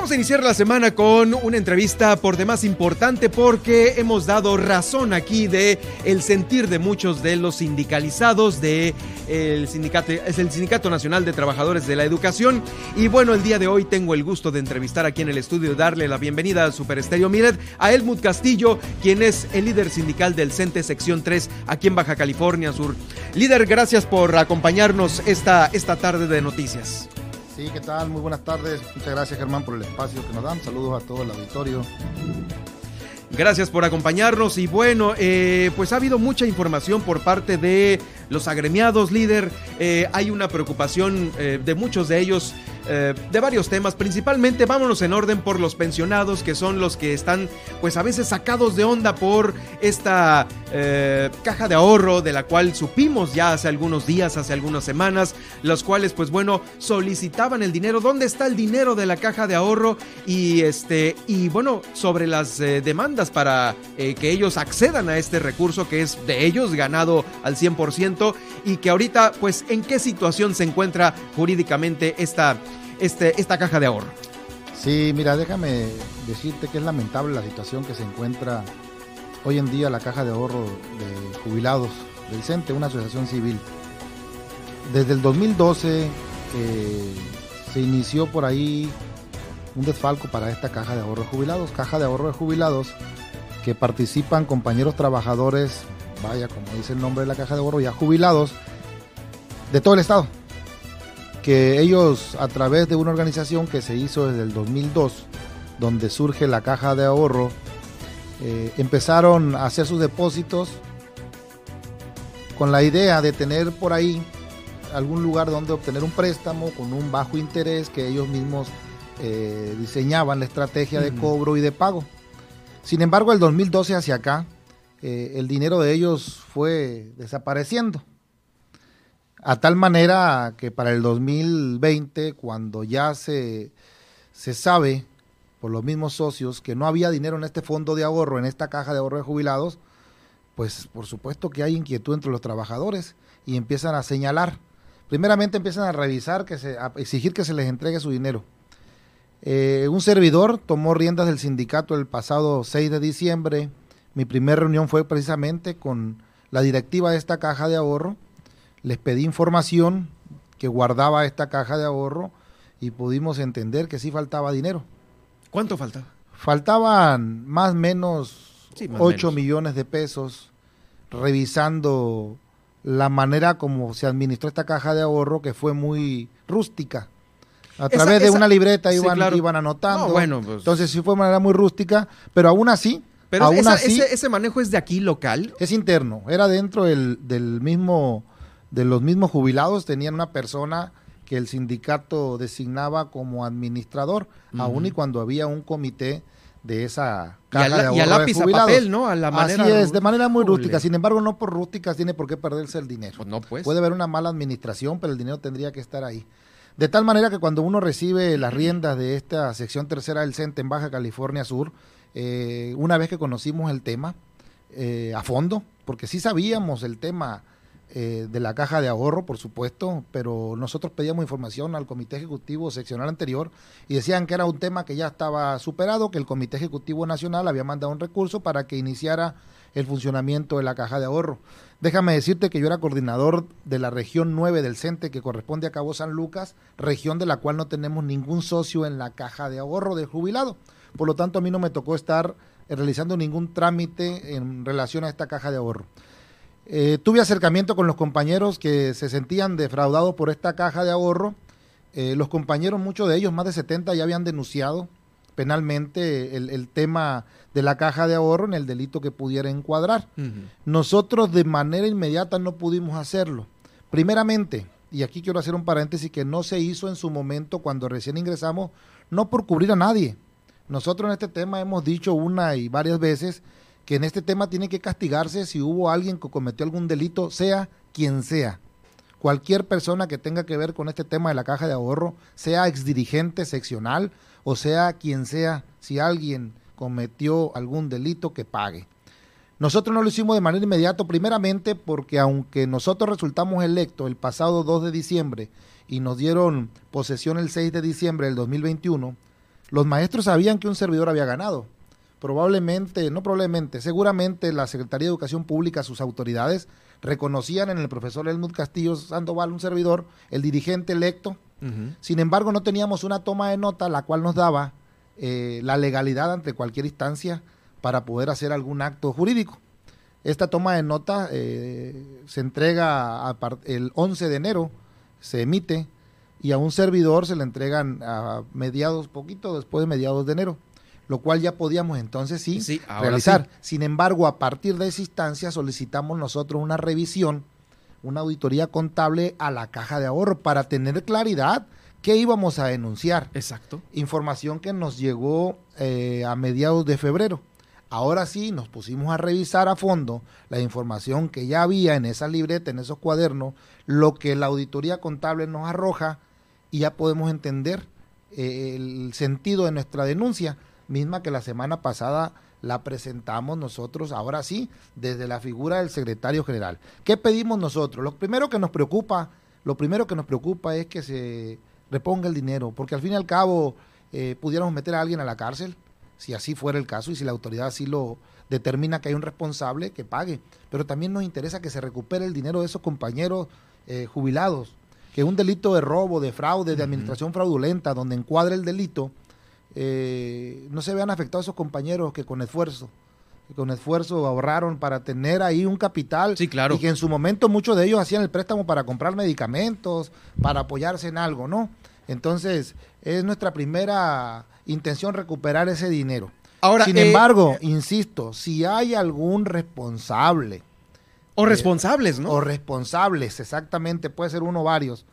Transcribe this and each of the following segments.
Vamos a iniciar la semana con una entrevista por demás importante porque hemos dado razón aquí de el sentir de muchos de los sindicalizados de el sindicato es el Sindicato Nacional de Trabajadores de la Educación y bueno, el día de hoy tengo el gusto de entrevistar aquí en el estudio darle la bienvenida al Super Estéreo Miret a Helmut Castillo, quien es el líder sindical del CENTE sección 3 aquí en Baja California Sur. Líder, gracias por acompañarnos esta esta tarde de noticias. Sí, ¿qué tal? Muy buenas tardes. Muchas gracias Germán por el espacio que nos dan. Saludos a todo el auditorio. Gracias por acompañarnos y bueno, eh, pues ha habido mucha información por parte de los agremiados, líder. Eh, hay una preocupación eh, de muchos de ellos eh, de varios temas, principalmente vámonos en orden por los pensionados, que son los que están pues a veces sacados de onda por esta caja de ahorro de la cual supimos ya hace algunos días, hace algunas semanas, los cuales pues bueno solicitaban el dinero, ¿dónde está el dinero de la caja de ahorro? Y este y bueno, sobre las demandas para que ellos accedan a este recurso que es de ellos ganado al 100% y que ahorita pues en qué situación se encuentra jurídicamente esta este, esta caja de ahorro. Sí, mira, déjame decirte que es lamentable la situación que se encuentra hoy en día la caja de ahorro de jubilados del CENTE, una asociación civil. Desde el 2012 eh, se inició por ahí un desfalco para esta caja de ahorro de jubilados, caja de ahorro de jubilados que participan compañeros trabajadores, vaya como dice el nombre de la caja de ahorro, ya jubilados de todo el estado que ellos a través de una organización que se hizo desde el 2002, donde surge la caja de ahorro, eh, empezaron a hacer sus depósitos con la idea de tener por ahí algún lugar donde obtener un préstamo con un bajo interés que ellos mismos eh, diseñaban la estrategia de cobro y de pago. Sin embargo, el 2012 hacia acá, eh, el dinero de ellos fue desapareciendo. A tal manera que para el 2020, cuando ya se, se sabe por los mismos socios que no había dinero en este fondo de ahorro, en esta caja de ahorro de jubilados, pues por supuesto que hay inquietud entre los trabajadores y empiezan a señalar. Primeramente empiezan a revisar, que se, a exigir que se les entregue su dinero. Eh, un servidor tomó riendas del sindicato el pasado 6 de diciembre. Mi primera reunión fue precisamente con la directiva de esta caja de ahorro les pedí información que guardaba esta caja de ahorro y pudimos entender que sí faltaba dinero. ¿Cuánto faltaba? Faltaban más o menos sí, 8 menos. millones de pesos revisando la manera como se administró esta caja de ahorro que fue muy rústica. A esa, través de una libreta iban, sí, claro. iban anotando. No, bueno, pues. Entonces sí fue de manera muy rústica, pero aún así pero aún esa, así, ese, ese, manejo es de aquí local. Es interno, era dentro del, del mismo de los mismos jubilados tenían una persona que el sindicato designaba como administrador, uh -huh. aun y cuando había un comité de esa caja y a, la, de y a lápiz a papel, ¿no? A la manera Así es, de manera muy rústica. Sin embargo, no por rústicas tiene por qué perderse el dinero. Pues no, pues. Puede haber una mala administración, pero el dinero tendría que estar ahí. De tal manera que cuando uno recibe las riendas de esta sección tercera del CENTE en Baja California Sur, eh, una vez que conocimos el tema eh, a fondo, porque sí sabíamos el tema eh, de la caja de ahorro, por supuesto, pero nosotros pedíamos información al Comité Ejecutivo Seccional anterior y decían que era un tema que ya estaba superado, que el Comité Ejecutivo Nacional había mandado un recurso para que iniciara el funcionamiento de la caja de ahorro. Déjame decirte que yo era coordinador de la región 9 del CENTE, que corresponde a Cabo San Lucas, región de la cual no tenemos ningún socio en la caja de ahorro del jubilado. Por lo tanto, a mí no me tocó estar realizando ningún trámite en relación a esta caja de ahorro. Eh, tuve acercamiento con los compañeros que se sentían defraudados por esta caja de ahorro. Eh, los compañeros, muchos de ellos, más de 70, ya habían denunciado penalmente el, el, tema de la caja de ahorro en el delito que pudiera encuadrar. Uh -huh. Nosotros de manera inmediata no pudimos hacerlo. Primeramente, y aquí quiero hacer un paréntesis que no se hizo en su momento cuando recién ingresamos, no por cubrir a nadie. Nosotros en este tema hemos dicho una y varias veces que en este tema tiene que castigarse si hubo alguien que cometió algún delito, sea quien sea. Cualquier persona que tenga que ver con este tema de la caja de ahorro, sea exdirigente seccional o sea quien sea, si alguien cometió algún delito, que pague. Nosotros no lo hicimos de manera inmediata, primeramente porque aunque nosotros resultamos electos el pasado 2 de diciembre y nos dieron posesión el 6 de diciembre del 2021, los maestros sabían que un servidor había ganado. Probablemente, no probablemente, seguramente la Secretaría de Educación Pública, sus autoridades, reconocían en el profesor Helmut Castillo Sandoval un servidor, el dirigente electo. Sin embargo, no teníamos una toma de nota la cual nos daba eh, la legalidad ante cualquier instancia para poder hacer algún acto jurídico. Esta toma de nota eh, se entrega el 11 de enero, se emite y a un servidor se le entregan a mediados, poquito después de mediados de enero, lo cual ya podíamos entonces sí, realizar. Sin embargo, a partir de esa instancia solicitamos nosotros una revisión, una auditoría contable a la caja de ahorro para tener claridad qué íbamos a denunciar. Exacto. Información que nos llegó eh, a mediados de febrero. Ahora sí, nos pusimos a revisar a fondo la información que ya había en esa libreta, en esos cuadernos, lo que la auditoría contable nos arroja y ya podemos entender eh, el sentido de nuestra denuncia, misma que la semana pasada la presentamos nosotros, ahora sí, desde la figura del secretario general. ¿Qué pedimos nosotros? Lo primero que nos preocupa, lo primero que nos preocupa es que se reponga el dinero, porque al fin y al cabo eh, pudiéramos meter a alguien a la cárcel, si así fuera el caso y si la autoridad así lo determina que hay un responsable, que pague. Pero también nos interesa que se recupere el dinero de esos compañeros eh, jubilados, que un delito de robo, de fraude, de administración fraudulenta, donde encuadre el delito, eh, no se vean afectados esos compañeros que con esfuerzo, que con esfuerzo ahorraron para tener ahí un capital. Sí, claro. Y que en su momento muchos de ellos hacían el préstamo para comprar medicamentos, para apoyarse en algo, ¿no? Entonces, es nuestra primera intención recuperar ese dinero. Ahora, Sin eh, embargo, insisto, si hay algún responsable. O responsables, ¿no? O responsables, exactamente, puede ser uno o varios,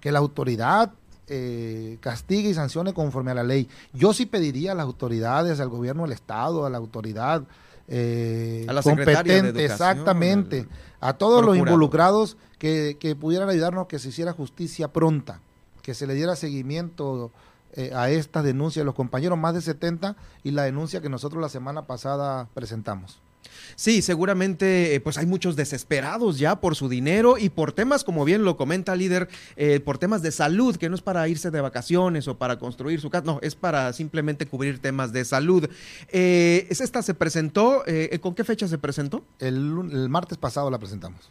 que la autoridad eh, castigue y sancione conforme a la ley. Yo sí pediría a las autoridades, al gobierno del Estado, a la autoridad eh, a la competente, exactamente, a todos los involucrados que, que pudieran ayudarnos que se hiciera justicia pronta, que se le diera seguimiento eh, a estas denuncias de los compañeros, más de 70, y la denuncia que nosotros la semana pasada presentamos. Sí, seguramente eh, pues hay muchos desesperados ya por su dinero y por temas, como bien lo comenta líder, eh, por temas de salud, que no es para irse de vacaciones o para construir su casa, no, es para simplemente cubrir temas de salud. esta se presentó, ¿con qué fecha se presentó? el martes pasado la presentamos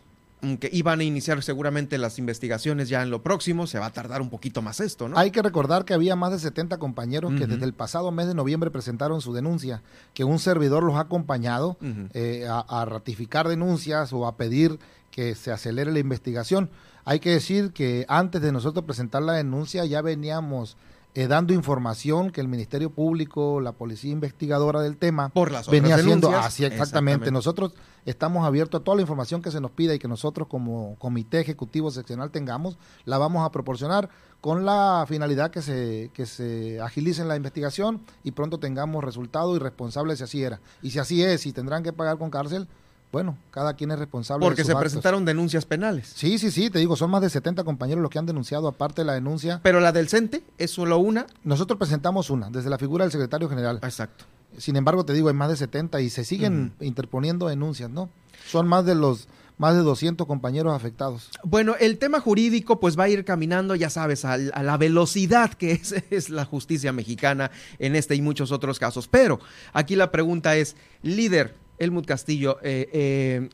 que iban a iniciar seguramente las investigaciones ya en lo próximo, se va a tardar un poquito más esto, ¿no? Hay que recordar que había más de 70 compañeros que desde el pasado mes de noviembre presentaron su denuncia, que un servidor los ha acompañado eh, a, ratificar denuncias o a pedir que se acelere la investigación. Hay que decir que antes de nosotros presentar la denuncia ya veníamos eh, dando información que el Ministerio Público, la Policía Investigadora del tema, Por las venía haciendo así exactamente. Nosotros estamos abiertos a toda la información que se nos pida y que nosotros como comité ejecutivo seccional tengamos, la vamos a proporcionar con la finalidad que se, que se agilice la investigación y pronto tengamos resultados y responsables si así era. Y si así es, si tendrán que pagar con cárcel, bueno, cada quien es responsable. Porque se presentaron denuncias penales. Sí, sí, sí, te digo, son más de 70 compañeros los que han denunciado aparte de la denuncia. Pero la del CENTE es solo una. Nosotros presentamos una, desde la figura del secretario general. Exacto. Sin embargo, te digo, hay más de 70 y se siguen interponiendo denuncias, ¿no? Son más de los más de 200 compañeros afectados. Bueno, el tema jurídico pues va a ir caminando, ya sabes, a, la velocidad que es, es, la justicia mexicana en este y muchos otros casos. Pero aquí la pregunta es, líder, Helmut Castillo, eh, eh,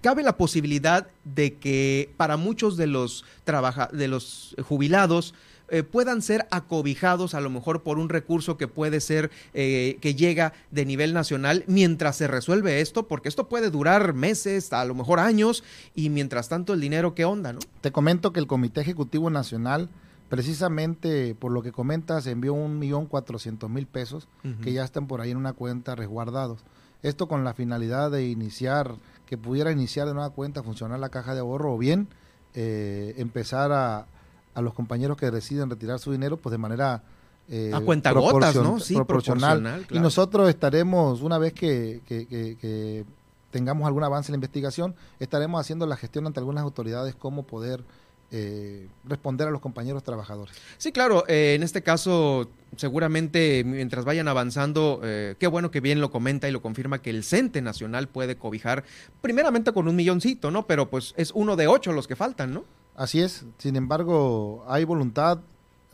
cabe la posibilidad de que para muchos de los, de los jubilados eh, puedan ser acobijados a lo mejor por un recurso que puede ser que llega de nivel nacional mientras se resuelve esto, porque esto puede durar meses, a lo mejor años, y mientras tanto el dinero, ¿qué onda? no? Te comento que el Comité Ejecutivo Nacional precisamente por lo que comentas envió un millón cuatrocientos mil pesos que ya están por ahí en una cuenta resguardados. Esto con la finalidad de iniciar, que pudiera iniciar de nueva cuenta, funcionar la caja de ahorro o bien eh, empezar a, a, los compañeros que deciden retirar su dinero pues de manera eh, a cuenta gotas, ¿no? Sí, proporcional. Y nosotros estaremos, una vez que, que, que, tengamos algún avance en la investigación, estaremos haciendo la gestión ante algunas autoridades cómo poder eh, responder a los compañeros trabajadores. Sí, claro, eh, en este caso seguramente mientras vayan avanzando, eh, qué bueno que bien lo comenta y lo confirma que el CENTE Nacional puede cobijar primeramente con un milloncito, ¿no? Pero pues es uno de ocho los que faltan, ¿no? Así es, sin embargo, hay voluntad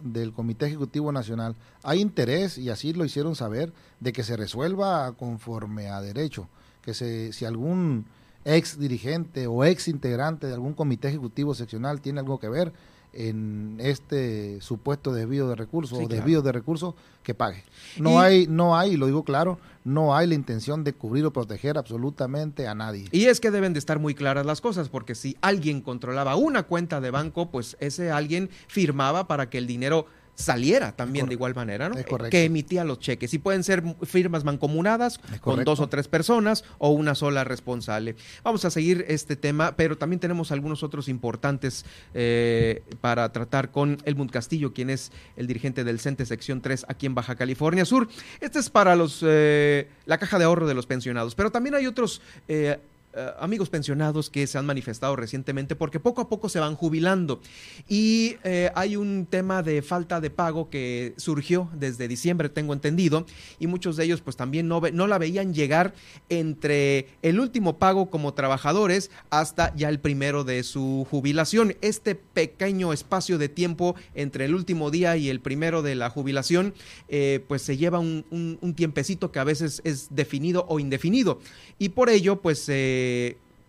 del Comité Ejecutivo Nacional, hay interés, y así lo hicieron saber, de que se resuelva conforme a derecho, que se, si algún ex dirigente o ex integrante de algún comité ejecutivo seccional tiene algo que ver en este supuesto desvío de recursos o desvío de recursos que pague. No hay, no hay, lo digo claro, no hay la intención de cubrir o proteger absolutamente a nadie. Y es que deben de estar muy claras las cosas, porque si alguien controlaba una cuenta de banco, pues ese alguien firmaba para que el dinero saliera también de igual manera, ¿no? Que emitía los cheques. Y pueden ser firmas mancomunadas con dos o tres personas o una sola responsable. Vamos a seguir este tema, pero también tenemos algunos otros importantes eh, para tratar con Elmund Castillo, quien es el dirigente del CENTE Sección 3 aquí en Baja California Sur. Este es para los eh, la caja de ahorro de los pensionados, pero también hay otros eh, eh, amigos pensionados que se han manifestado recientemente porque poco a poco se van jubilando y eh, hay un tema de falta de pago que surgió desde diciembre, tengo entendido, y muchos de ellos pues también no, no la veían llegar entre el último pago como trabajadores hasta ya el primero de su jubilación. Este pequeño espacio de tiempo entre el último día y el primero de la jubilación eh, pues se lleva un, un, tiempecito que a veces es definido o indefinido y por ello pues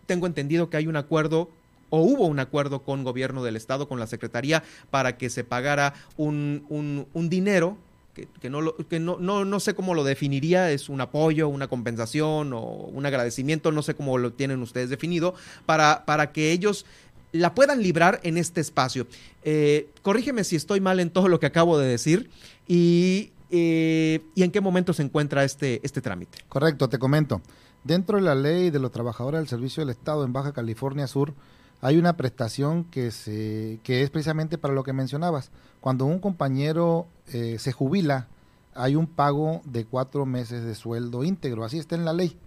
tengo entendido que hay un acuerdo o hubo un acuerdo con gobierno del estado, con la secretaría, para que se pagara un, un, dinero que, no, que no, no, no, sé cómo lo definiría, es un apoyo, una compensación o un agradecimiento, no sé cómo lo tienen ustedes definido, para, para que ellos la puedan librar en este espacio. Eh, corrígeme si estoy mal en todo lo que acabo de decir y, eh, y en qué momento se encuentra este, este trámite. Correcto, te comento. Dentro de la ley de los trabajadores del Servicio del Estado en Baja California Sur, hay una prestación que, se, que es precisamente para lo que mencionabas. Cuando un compañero eh, se jubila, hay un pago de cuatro meses de sueldo íntegro, así está en la ley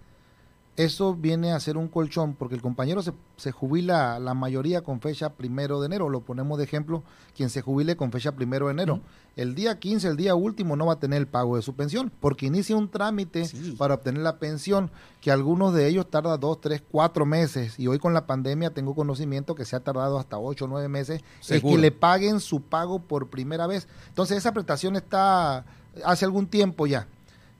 eso viene a ser un colchón porque el compañero se, se, jubila la mayoría con fecha primero de enero. Lo ponemos de ejemplo, quien se jubile con fecha primero de enero. El día 15, el día último, no va a tener el pago de su pensión porque inicia un trámite para obtener la pensión que algunos de ellos tarda dos, tres, cuatro meses. Y hoy con la pandemia tengo conocimiento que se ha tardado hasta ocho o nueve meses es que le paguen su pago por primera vez. Entonces esa prestación está hace algún tiempo ya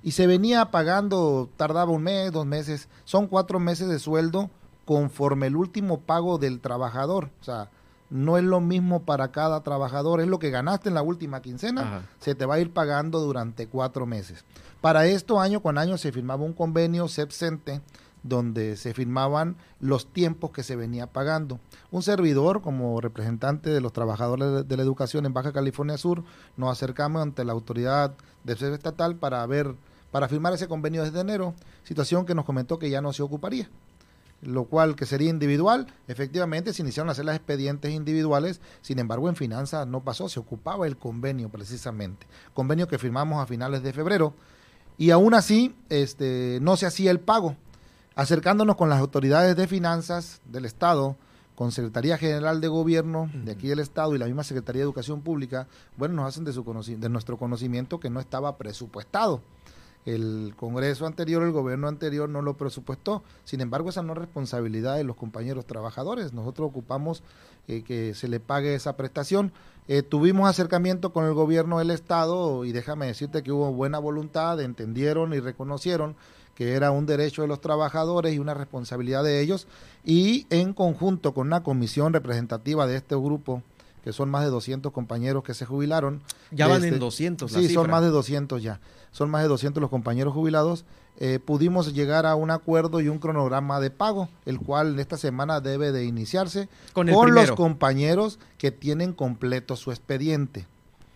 y se venía pagando, tardaba un mes, dos meses, son cuatro meses de sueldo conforme el último pago del trabajador. O sea, no es lo mismo para cada trabajador, es lo que ganaste en la última quincena, se te va a ir pagando durante cuatro meses. Para esto, año con año, se firmaba un convenio CEPCENTE donde se firmaban los tiempos que se venía pagando. Un servidor, como representante de los trabajadores de la educación en Baja California Sur, nos acercamos ante la autoridad de estatal para ver para firmar ese convenio desde enero, situación que nos comentó que ya no se ocuparía, lo cual que sería individual. Efectivamente, se iniciaron a hacer las expedientes individuales, sin embargo, en finanzas no pasó, se ocupaba el convenio precisamente, convenio que firmamos a finales de febrero, y aún así este, no se hacía el pago. Acercándonos con las autoridades de finanzas del Estado, con Secretaría General de Gobierno de aquí del Estado y la misma Secretaría de Educación Pública, bueno, nos hacen de, su de nuestro conocimiento que no estaba presupuestado el Congreso anterior, el gobierno anterior no lo presupuestó. Sin embargo, esa no es responsabilidad de los compañeros trabajadores. Nosotros ocupamos eh, que se le pague esa prestación. Eh, tuvimos acercamiento con el gobierno del Estado y déjame decirte que hubo buena voluntad, entendieron y reconocieron que era un derecho de los trabajadores y una responsabilidad de ellos. Y en conjunto con una comisión representativa de este grupo que son más de 200 compañeros que se jubilaron. Ya van en 200. Este, sí, son más de 200 ya. Son más de 200 los compañeros jubilados. Eh, pudimos llegar a un acuerdo y un cronograma de pago, el cual esta semana debe de iniciarse con, los compañeros que tienen completo su expediente.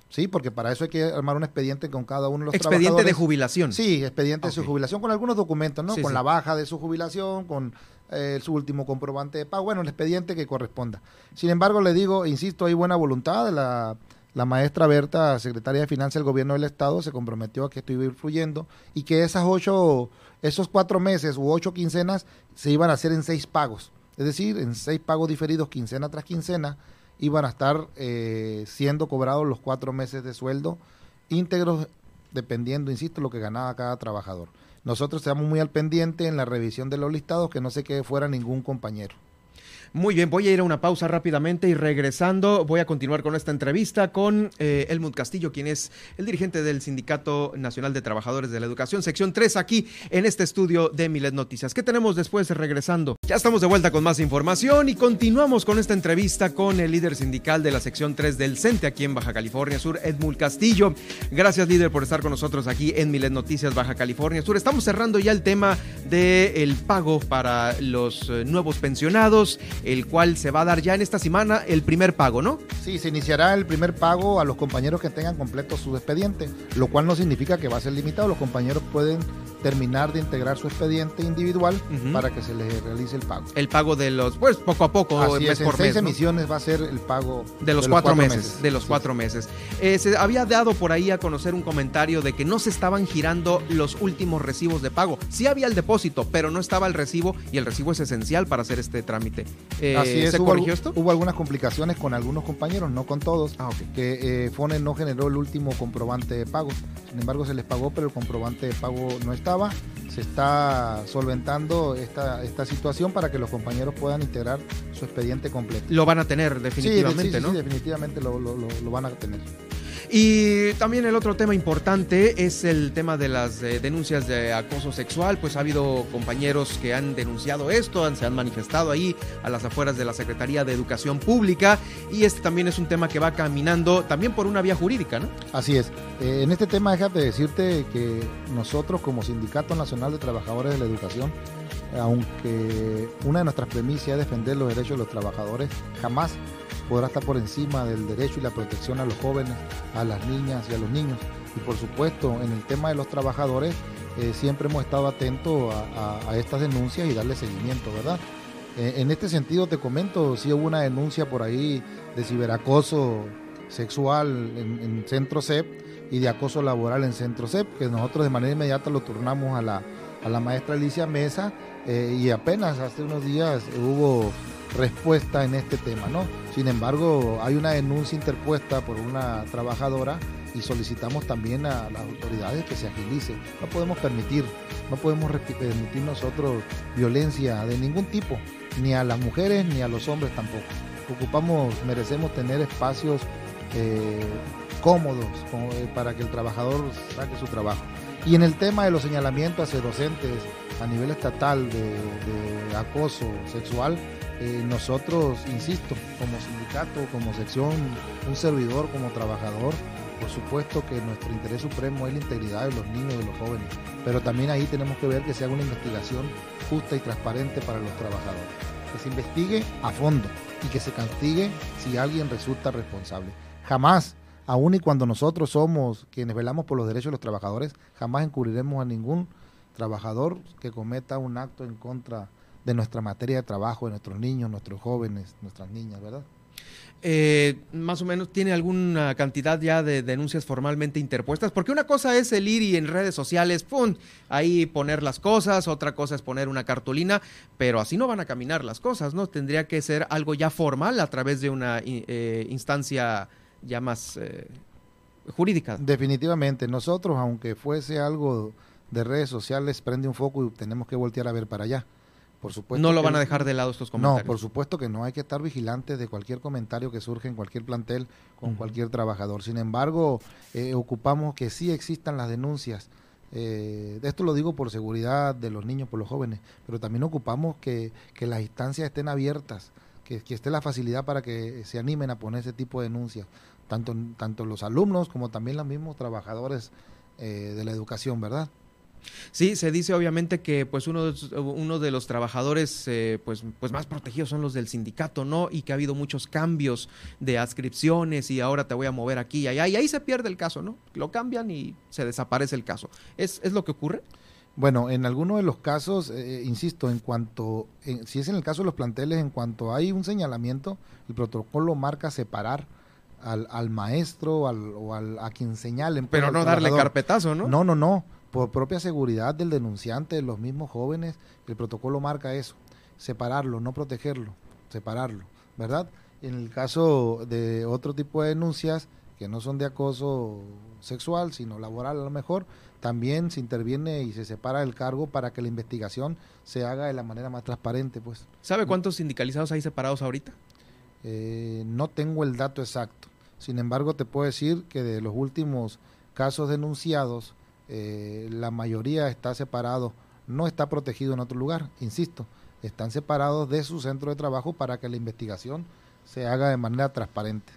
Sí, porque para eso hay que armar un expediente con cada uno de los expediente de jubilación. Sí, expediente de su jubilación con algunos documentos, ¿no? con la baja de su jubilación, con eh, su último comprobante de pago, bueno, el expediente que corresponda. Sin embargo, le digo, insisto, hay buena voluntad de la, la maestra Berta, secretaria de Finanzas del Gobierno del Estado, se comprometió a que esto iba a ir fluyendo y que esas ocho, esos cuatro meses u ocho quincenas se iban a hacer en seis pagos. Es decir, en seis pagos diferidos, quincena tras quincena, iban a estar eh, siendo cobrados los cuatro meses de sueldo íntegros, dependiendo, insisto, lo que ganaba cada trabajador. Nosotros estamos muy al pendiente en la revisión de los listados que no se quede fuera ningún compañero. Muy bien, voy a ir a una pausa rápidamente y regresando voy a continuar con esta entrevista con eh, Castillo, quien es el dirigente del Sindicato Nacional de Trabajadores de la Educación, sección 3, aquí en este estudio de Milet Noticias. ¿Qué tenemos después regresando? Ya estamos de vuelta con más información y continuamos con esta entrevista con el líder sindical de la sección 3 del CENTE aquí en Baja California Sur, Edmund Castillo. Gracias, líder, por estar con nosotros aquí en Milet Noticias Baja California Sur. Estamos cerrando ya el tema del pago para los eh, nuevos pensionados el cual se va a dar ya en esta semana el primer pago, ¿no? Sí, se iniciará el primer pago a los compañeros que tengan completo su expediente, lo cual no significa que va a ser limitado. Los compañeros pueden terminar de integrar su expediente individual para que se les realice el pago. El pago de los, pues poco a poco, Así mes es, por en seis emisiones va a ser el pago de los, cuatro, meses, De los cuatro meses. Eh, se había dado por ahí a conocer un comentario de que no se estaban girando los últimos recibos de pago. Sí había el depósito, pero no estaba el recibo y el recibo es esencial para hacer este trámite. Eh, Así es, ¿se hubo, corrigió esto? Hubo algunas complicaciones con algunos compañeros, no con todos, ah, que eh, FONE no generó el último comprobante de pago. Sin embargo, se les pagó, pero el comprobante de pago no se está solventando esta, esta situación para que los compañeros puedan integrar su expediente completo. Lo van a tener definitivamente, ¿no? Sí, definitivamente lo, lo, lo van a tener. Y también el otro tema importante es el tema de las eh, denuncias de acoso sexual, pues ha habido compañeros que han denunciado esto, se han manifestado ahí a las afueras de la Secretaría de Educación Pública y este también es un tema que va caminando también por una vía jurídica, ¿no? Así es. Eh, en este tema déjate decirte que nosotros como Sindicato Nacional de Trabajadores de la Educación aunque una de nuestras premisas es defender los derechos de los trabajadores, jamás podrá estar por encima del derecho y la protección a los jóvenes, a las niñas y a los niños. Y por supuesto, en el tema de los trabajadores, eh, siempre hemos estado atentos a, estas denuncias y darle seguimiento, ¿verdad? Eh, en este sentido, te comento, si hubo una denuncia por ahí de ciberacoso sexual en, Centro CEP y de acoso laboral en Centro CEP, que nosotros de manera inmediata lo turnamos a la, a la maestra Alicia Mesa eh, y apenas hace unos días hubo respuesta en este tema, ¿no? Sin embargo, hay una denuncia interpuesta por una trabajadora y solicitamos también a las autoridades que se agilice. No podemos permitir, no podemos permitir nosotros violencia de ningún tipo, ni a las mujeres ni a los hombres tampoco. Ocupamos, merecemos tener espacios eh, cómodos eh, para que el trabajador saque su trabajo. Y en el tema de los señalamientos hacia docentes a nivel estatal de acoso sexual, eh, nosotros, insisto, como sindicato, como sección, un servidor, como trabajador, por supuesto que nuestro interés supremo es la integridad de los niños y de los jóvenes, pero también ahí tenemos que ver que se haga una investigación justa y transparente para los trabajadores, que se investigue a fondo y que se castigue si alguien resulta responsable. Jamás, aun y cuando nosotros somos quienes velamos por los derechos de los trabajadores, jamás encubriremos a ningún trabajador que cometa un acto en contra de nuestra materia de trabajo, de nuestros niños, nuestros jóvenes, nuestras niñas, ¿verdad? Eh, más o menos tiene alguna cantidad ya de denuncias formalmente interpuestas, porque una cosa es el ir y en redes sociales, ¡pum!, ahí poner las cosas, otra cosa es poner una cartulina, pero así no van a caminar las cosas, ¿no? Tendría que ser algo ya formal a través de una eh, instancia ya más eh, jurídica. Definitivamente, nosotros, aunque fuese algo de redes sociales, prende un foco y tenemos que voltear a ver para allá por supuesto no lo van a dejar de lado estos comentarios. No, por supuesto que no. Hay que estar vigilantes de cualquier comentario que surge en cualquier plantel con cualquier trabajador. Sin embargo, eh, ocupamos que sí existan las denuncias. Eh, esto lo digo por seguridad de los niños, por los jóvenes, pero también ocupamos que, que las instancias estén abiertas, que, que, esté la facilidad para que se animen a poner ese tipo de denuncias, tanto, tanto los alumnos como también los mismos trabajadores eh, de la educación, ¿verdad? Sí, se dice obviamente que pues uno, uno de los trabajadores eh, pues, pues más protegidos son los del sindicato, ¿no? Y que ha habido muchos cambios de adscripciones y ahora te voy a mover aquí y allá y ahí se pierde el caso, ¿no? Lo cambian y se desaparece el caso. ¿Es, es lo que ocurre? Bueno, en algunos de los casos, eh, insisto, en cuanto, si es en el caso de los planteles, en cuanto hay un señalamiento, el protocolo marca separar al, al maestro al, o al, a quien señalen. Pero no darle carpetazo, ¿no? No, no, no por propia seguridad del denunciante, de los mismos jóvenes, el protocolo marca eso, separarlo, no protegerlo, separarlo, ¿verdad? En el caso de otro tipo de denuncias que no son de acoso sexual, sino laboral a lo mejor, también se interviene y se separa el cargo para que la investigación se haga de la manera más transparente. Pues. ¿Sabe cuántos sindicalizados hay separados ahorita? Eh, no tengo el dato exacto. Sin embargo, te puedo decir que de los últimos casos denunciados, eh, la mayoría está separado, no está protegido en otro lugar, insisto, están separados de su centro de trabajo para que la investigación se haga de manera transparente.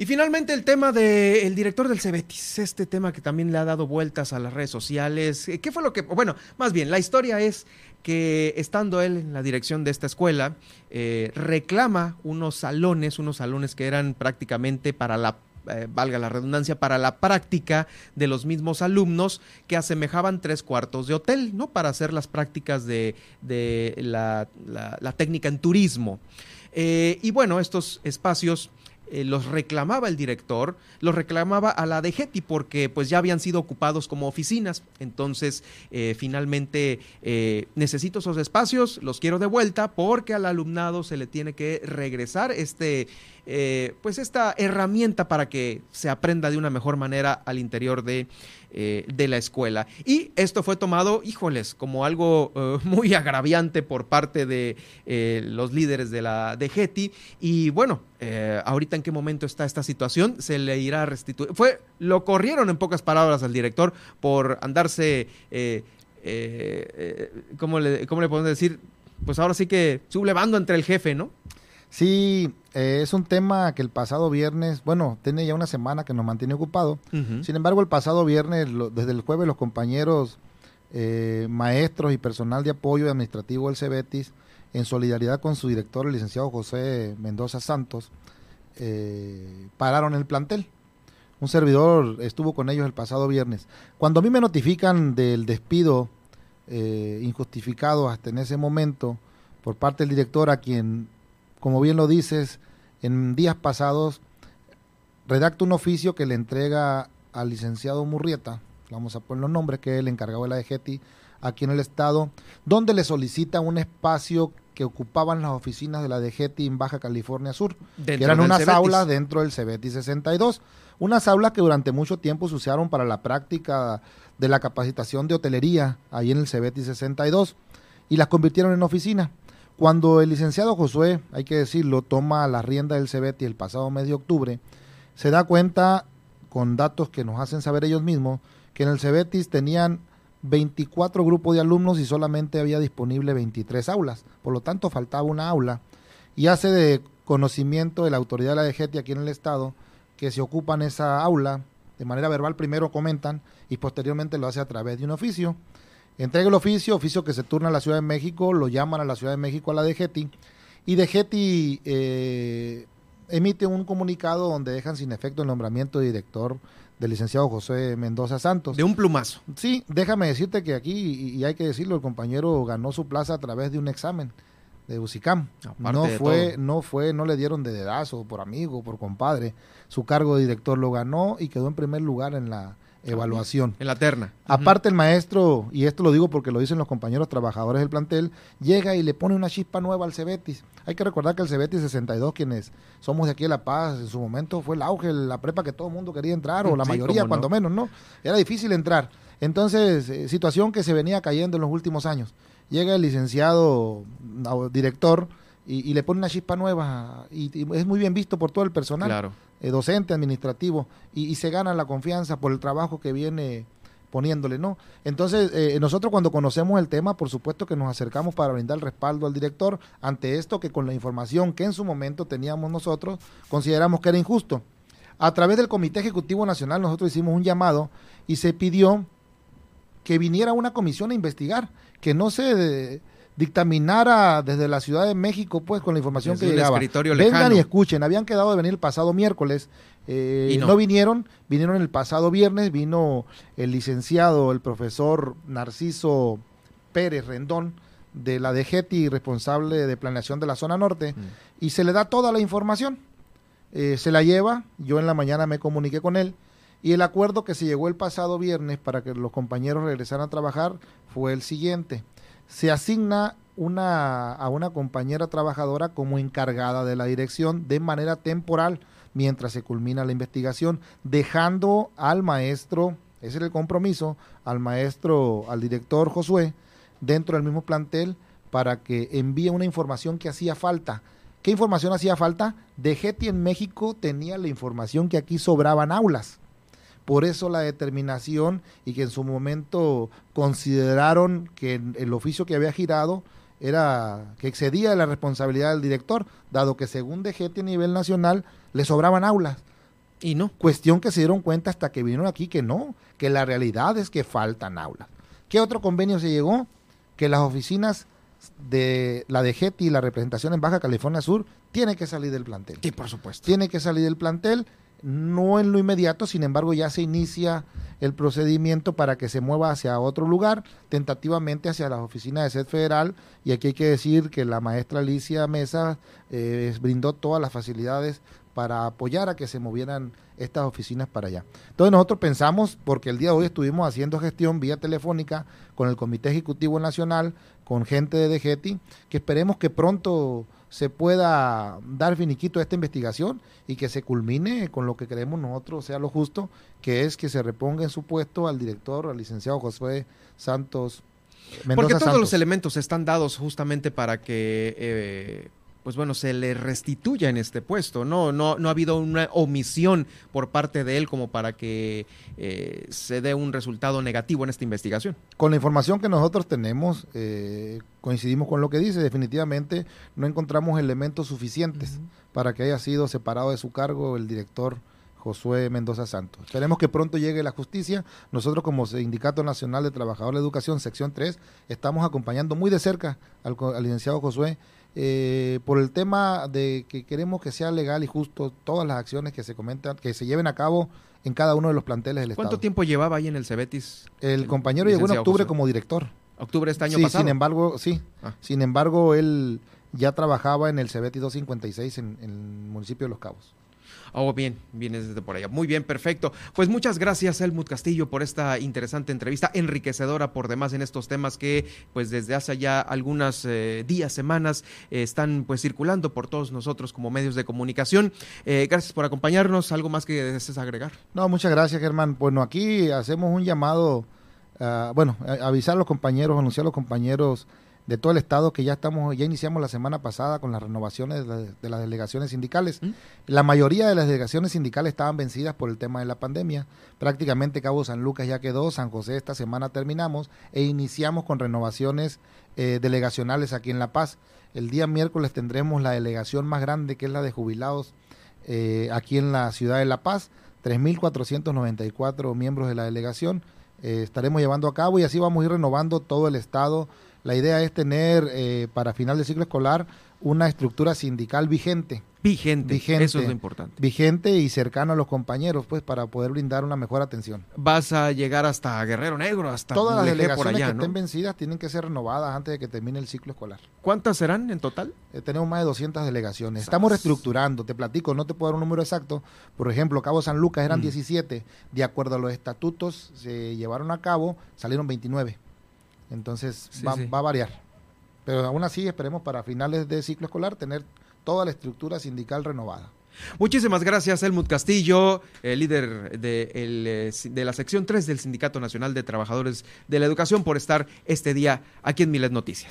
Y finalmente el tema del director del Cebetis, este tema que también le ha dado vueltas a las redes sociales. Eh, ¿Qué fue lo que, bueno, más bien, la historia es que estando él en la dirección de esta escuela, eh, reclama unos salones, unos salones que eran prácticamente para la eh, valga la redundancia, para la práctica de los mismos alumnos que asemejaban tres cuartos de hotel, ¿no? Para hacer las prácticas de, la, técnica en turismo. y bueno, estos espacios eh, los reclamaba el director, los reclamaba a la DGETI porque pues ya habían sido ocupados como oficinas. Entonces, eh, finalmente, eh, necesito esos espacios, los quiero de vuelta porque al alumnado se le tiene que regresar este, pues esta herramienta para que se aprenda de una mejor manera al interior de eh, de la escuela. Y esto fue tomado, híjoles, como algo eh, muy agraviante por parte de eh, los líderes de la de Getty. Y bueno, ahorita en qué momento está esta situación, se le irá a restituir. Fue, lo corrieron en pocas palabras al director por andarse, ¿cómo, le, ¿cómo le podemos decir? Pues ahora sí que sublevando entre el jefe, ¿no? Sí, eh, es un tema que el pasado viernes, bueno, tiene ya una semana que nos mantiene ocupado. Sin embargo, el pasado viernes, desde el jueves, los compañeros eh, maestros y personal de apoyo administrativo del CEBETIS, en solidaridad con su director, el licenciado José Mendoza Santos, eh, pararon el plantel. Un servidor estuvo con ellos el pasado viernes. Cuando a mí me notifican del despido injustificado hasta en ese momento por parte del director a quien como bien lo dices, en días pasados redacta un oficio que le entrega al licenciado Murrieta, vamos a poner los nombres, que es el encargado de la DGTI aquí en el estado, donde le solicita un espacio que ocupaban las oficinas de la DGTI en Baja California Sur, que eran unas aulas dentro del CBT 62, unas aulas que durante mucho tiempo se usaron para la práctica de la capacitación de hotelería ahí en el CBT 62 y las convirtieron en oficina. Cuando el licenciado Josué, hay que decirlo, toma la rienda del CEBETI el pasado mes de octubre, se da cuenta, con datos que nos hacen saber ellos mismos, que en el CEBETIS tenían 24 grupos de alumnos y solamente había disponible 23 aulas. Por lo tanto, faltaba una aula. Y hace de conocimiento de la autoridad de la DGT aquí en el Estado que se ocupan esa aula. De manera verbal primero comentan y posteriormente lo hace a través de un oficio. Entrega el oficio, oficio que se turna a la Ciudad de México, lo llaman a la Ciudad de México a la DGETI y DGETI eh, emite un comunicado donde dejan sin efecto el nombramiento de director del licenciado José Mendoza Santos. De un plumazo. Sí, déjame decirte que aquí, y, hay que decirlo, el compañero ganó su plaza a través de un examen de UCICAM. no fue, no fue, no le dieron de dedazo por amigo, por compadre. Su cargo de director lo ganó y quedó en primer lugar en la evaluación. En la terna. Aparte el maestro, y esto lo digo porque lo dicen los compañeros trabajadores del plantel, llega y le pone una chispa nueva al Cebetis. Hay que recordar que el Cebetis 62, quienes somos de aquí de La Paz, en su momento fue el auge, la prepa que todo el mundo quería entrar, o la mayoría cuando menos, ¿no? Era difícil entrar. Entonces, eh, situación que se venía cayendo en los últimos años. Llega el licenciado director y, le pone una chispa nueva y, es muy bien visto por todo el personal, eh, docente, administrativo, y, se gana la confianza por el trabajo que viene poniéndole, ¿no? Entonces, eh, nosotros cuando conocemos el tema, por supuesto que nos acercamos para brindar respaldo al director ante esto que con la información que en su momento teníamos nosotros, consideramos que era injusto. A través del Comité Ejecutivo Nacional nosotros hicimos un llamado y se pidió que viniera una comisión a investigar, que no se dictaminara desde la Ciudad de México, pues con la información que llegaba. Vengan y escuchen, habían quedado de venir el pasado miércoles, eh, no. vinieron, vinieron el pasado viernes, vino el licenciado, el profesor Narciso Pérez Rendón, de la DGETI, responsable de planeación de la zona norte, mm. y se le da toda la información. Eh, se la lleva, yo en la mañana me comuniqué con él, y el acuerdo que se llegó el pasado viernes para que los compañeros regresaran a trabajar fue el siguiente se asigna una, a una compañera trabajadora como encargada de la dirección de manera temporal mientras se culmina la investigación, dejando al maestro, ese era el compromiso, al maestro, al director Josué, dentro del mismo plantel para que envíe una información que hacía falta. ¿Qué información hacía falta? De Getty en México tenía la información que aquí sobraban aulas. Por eso la determinación y que en su momento consideraron que el oficio que había girado era que excedía la responsabilidad del director, dado que según DGT a nivel nacional le sobraban aulas. Y no. Cuestión que se dieron cuenta hasta que vinieron aquí que no, que la realidad es que faltan aulas. ¿Qué otro convenio se llegó? Que las oficinas de la de y la representación en Baja California Sur tiene que salir del plantel. Sí, por supuesto. Tiene que salir del plantel no en lo inmediato, sin embargo ya se inicia el procedimiento para que se mueva hacia otro lugar, tentativamente hacia las oficinas de SED Federal, y aquí hay que decir que la maestra Alicia Mesa eh, brindó todas las facilidades para apoyar a que se movieran estas oficinas para allá. Entonces nosotros pensamos, porque el día de hoy estuvimos haciendo gestión vía telefónica con el Comité Ejecutivo Nacional, con gente de DGETI, que esperemos que pronto se pueda dar finiquito a esta investigación y que se culmine con lo que creemos nosotros sea lo justo, que es que se reponga en su puesto al director, al licenciado Josué Santos. Mendoza Porque todos los elementos están dados justamente para que eh, pues bueno, se le restituya en este puesto. No, no, no ha habido una omisión por parte de él como para que eh, se dé un resultado negativo en esta investigación. Con la información que nosotros tenemos, eh, coincidimos con lo que dice. Definitivamente no encontramos elementos suficientes para que haya sido separado de su cargo el director. Josué Mendoza Santos. Esperemos que pronto llegue la justicia. Nosotros como Sindicato Nacional de Trabajadores de Educación, sección 3, estamos acompañando muy de cerca al, al licenciado Josué eh, por el tema de que queremos que sea legal y justo todas las acciones que se comentan, que se lleven a cabo en cada uno de los planteles del Estado. ¿Cuánto tiempo llevaba ahí en el Cebetis? El, compañero llegó en octubre como director. ¿Octubre este año sí, pasado? sin embargo, sí. Ah. Sin embargo, él ya trabajaba en el Cebetis 256 en, en el municipio de Los Cabos. Oh, bien, vienes desde por allá. Muy bien, perfecto. Pues muchas gracias, Helmut Castillo, por esta interesante entrevista, enriquecedora por demás en estos temas que, pues desde hace ya algunos eh, días, semanas, están pues circulando por todos nosotros como medios de comunicación. Eh, gracias por acompañarnos. ¿Algo más que desees agregar? No, muchas gracias, Germán. Bueno, aquí hacemos un llamado, bueno, avisar a los compañeros, anunciar a los compañeros de todo el estado que ya estamos, ya iniciamos la semana pasada con las renovaciones de, las delegaciones sindicales. ¿Mm? La mayoría de las delegaciones sindicales estaban vencidas por el tema de la pandemia. Prácticamente Cabo San Lucas ya quedó, San José esta semana terminamos e iniciamos con renovaciones eh, delegacionales aquí en La Paz. El día miércoles tendremos la delegación más grande que es la de jubilados eh, aquí en la ciudad de La Paz. 3.494 miembros de la delegación eh, estaremos llevando a cabo y así vamos a ir renovando todo el estado la idea es tener eh, para final del ciclo escolar una estructura sindical vigente. Vigente, eso es lo importante. Vigente y cercano a los compañeros, pues, para poder brindar una mejor atención. Vas a llegar hasta Guerrero Negro, hasta Todas las delegaciones que estén vencidas tienen que ser renovadas antes de que termine el ciclo escolar. ¿Cuántas serán en total? Eh, tenemos más de 200 delegaciones. Estamos reestructurando, te platico, no te puedo dar un número exacto. Por ejemplo, Cabo San Lucas eran 17. Mm. De acuerdo a los estatutos, se llevaron a cabo, salieron 29. Entonces va, a variar. Pero aún así esperemos para finales de ciclo escolar tener toda la estructura sindical renovada. Muchísimas gracias, Helmut Castillo, el líder de, eh, de, la sección 3 del Sindicato Nacional de Trabajadores de la Educación, por estar este día aquí en Milet Noticias.